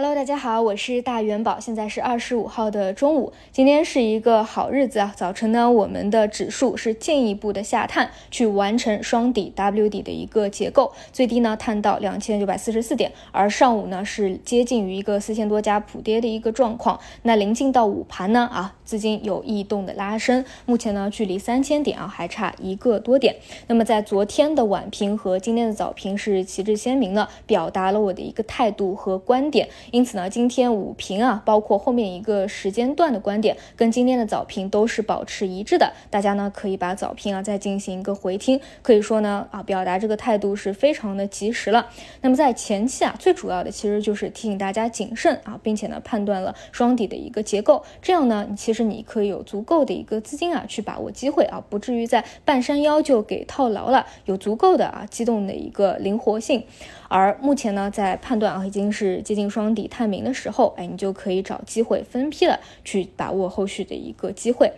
Hello，大家好，我是大元宝，现在是二十五号的中午，今天是一个好日子啊。早晨呢，我们的指数是进一步的下探，去完成双底 W 底的一个结构，最低呢探到两千九百四十四点，而上午呢是接近于一个四千多家普跌的一个状况。那临近到午盘呢啊，资金有异动的拉升，目前呢距离三千点啊还差一个多点。那么在昨天的晚评和今天的早评是旗帜鲜明的，表达了我的一个态度和观点。因此呢，今天午评啊，包括后面一个时间段的观点，跟今天的早评都是保持一致的。大家呢可以把早评啊再进行一个回听，可以说呢啊，表达这个态度是非常的及时了。那么在前期啊，最主要的其实就是提醒大家谨慎啊，并且呢判断了双底的一个结构，这样呢，其实你可以有足够的一个资金啊去把握机会啊，不至于在半山腰就给套牢了，有足够的啊机动的一个灵活性。而目前呢，在判断啊已经是接近双底探明的时候，哎，你就可以找机会分批了去把握后续的一个机会。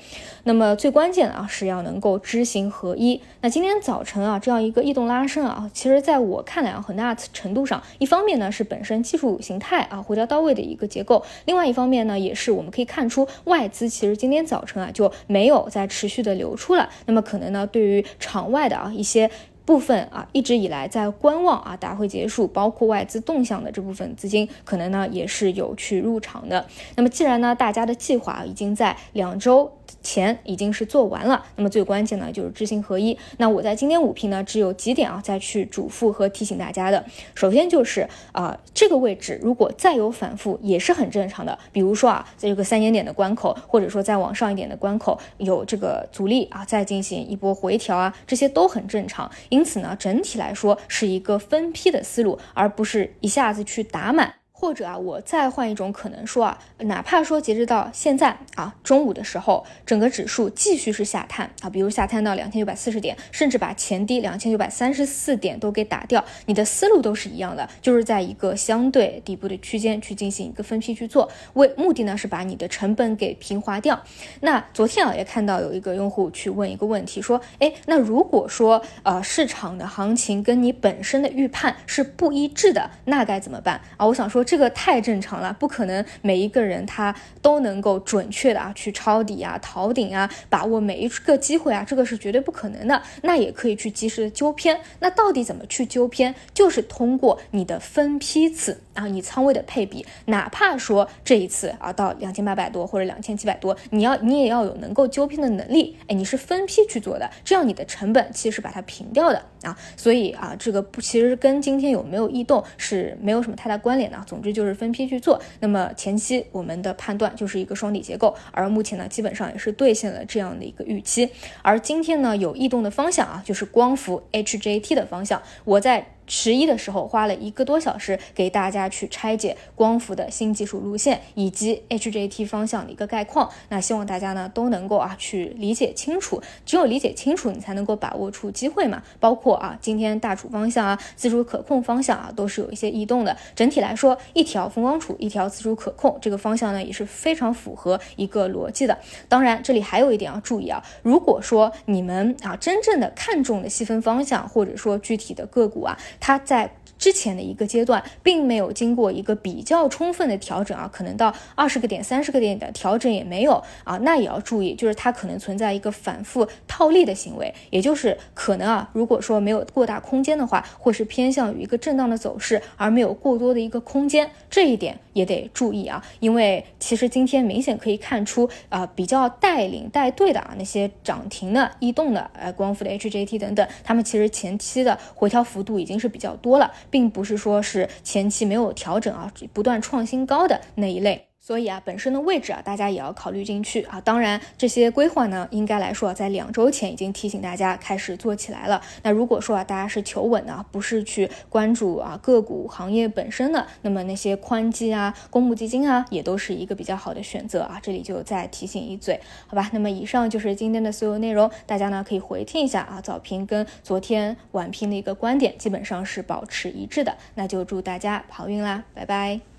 那么最关键的啊是要能够知行合一。那今天早晨啊这样一个异动拉升啊，其实在我看来啊很大程度上，一方面呢是本身技术形态啊回调到位的一个结构，另外一方面呢也是我们可以看出外资其实今天早晨啊就没有再持续的流出了。那么可能呢对于场外的啊一些。部分啊，一直以来在观望啊，大会结束，包括外资动向的这部分资金，可能呢也是有去入场的。那么既然呢，大家的计划已经在两周。钱已经是做完了，那么最关键呢就是知行合一。那我在今天五批呢，只有几点啊，再去嘱咐和提醒大家的。首先就是啊，这个位置如果再有反复，也是很正常的。比如说啊，在这个三千点的关口，或者说再往上一点的关口有这个阻力啊，再进行一波回调啊，这些都很正常。因此呢，整体来说是一个分批的思路，而不是一下子去打满。或者啊，我再换一种可能说啊，哪怕说截止到现在啊，中午的时候，整个指数继续是下探啊，比如下探到两千九百四十点，甚至把前低两千九百三十四点都给打掉，你的思路都是一样的，就是在一个相对底部的区间去进行一个分批去做，为目的呢是把你的成本给平滑掉。那昨天啊也看到有一个用户去问一个问题，说，哎，那如果说呃市场的行情跟你本身的预判是不一致的，那该怎么办啊？我想说。这个太正常了，不可能每一个人他都能够准确的啊去抄底啊、逃顶啊，把握每一个机会啊，这个是绝对不可能的。那也可以去及时的纠偏。那到底怎么去纠偏？就是通过你的分批次啊，你仓位的配比，哪怕说这一次啊到两千八百多或者两千七百多，你要你也要有能够纠偏的能力。哎，你是分批去做的，这样你的成本其实把它平掉的啊。所以啊，这个不其实跟今天有没有异动是没有什么太大关联的。总总之就是分批去做，那么前期我们的判断就是一个双底结构，而目前呢基本上也是兑现了这样的一个预期，而今天呢有异动的方向啊，就是光伏 HJT 的方向，我在。十一的时候花了一个多小时给大家去拆解光伏的新技术路线以及 HJT 方向的一个概况，那希望大家呢都能够啊去理解清楚，只有理解清楚，你才能够把握住机会嘛。包括啊今天大储方向啊自主可控方向啊都是有一些异动的。整体来说，一条风光储，一条自主可控，这个方向呢也是非常符合一个逻辑的。当然，这里还有一点要注意啊，如果说你们啊真正的看中的细分方向或者说具体的个股啊。他在。之前的一个阶段，并没有经过一个比较充分的调整啊，可能到二十个点、三十个点的调整也没有啊，那也要注意，就是它可能存在一个反复套利的行为，也就是可能啊，如果说没有过大空间的话，会是偏向于一个震荡的走势，而没有过多的一个空间，这一点也得注意啊，因为其实今天明显可以看出啊，比较带领带队的啊那些涨停的、异动的，呃，光伏的 HJT 等等，他们其实前期的回调幅度已经是比较多了。并不是说是前期没有调整啊，不断创新高的那一类。所以啊，本身的位置啊，大家也要考虑进去啊。当然，这些规划呢，应该来说在两周前已经提醒大家开始做起来了。那如果说啊，大家是求稳的，不是去关注啊个股行业本身的，那么那些宽基啊、公募基金啊，也都是一个比较好的选择啊。这里就再提醒一嘴，好吧？那么以上就是今天的所有内容，大家呢可以回听一下啊，早评跟昨天晚评的一个观点基本上是保持一致的。那就祝大家好运啦，拜拜。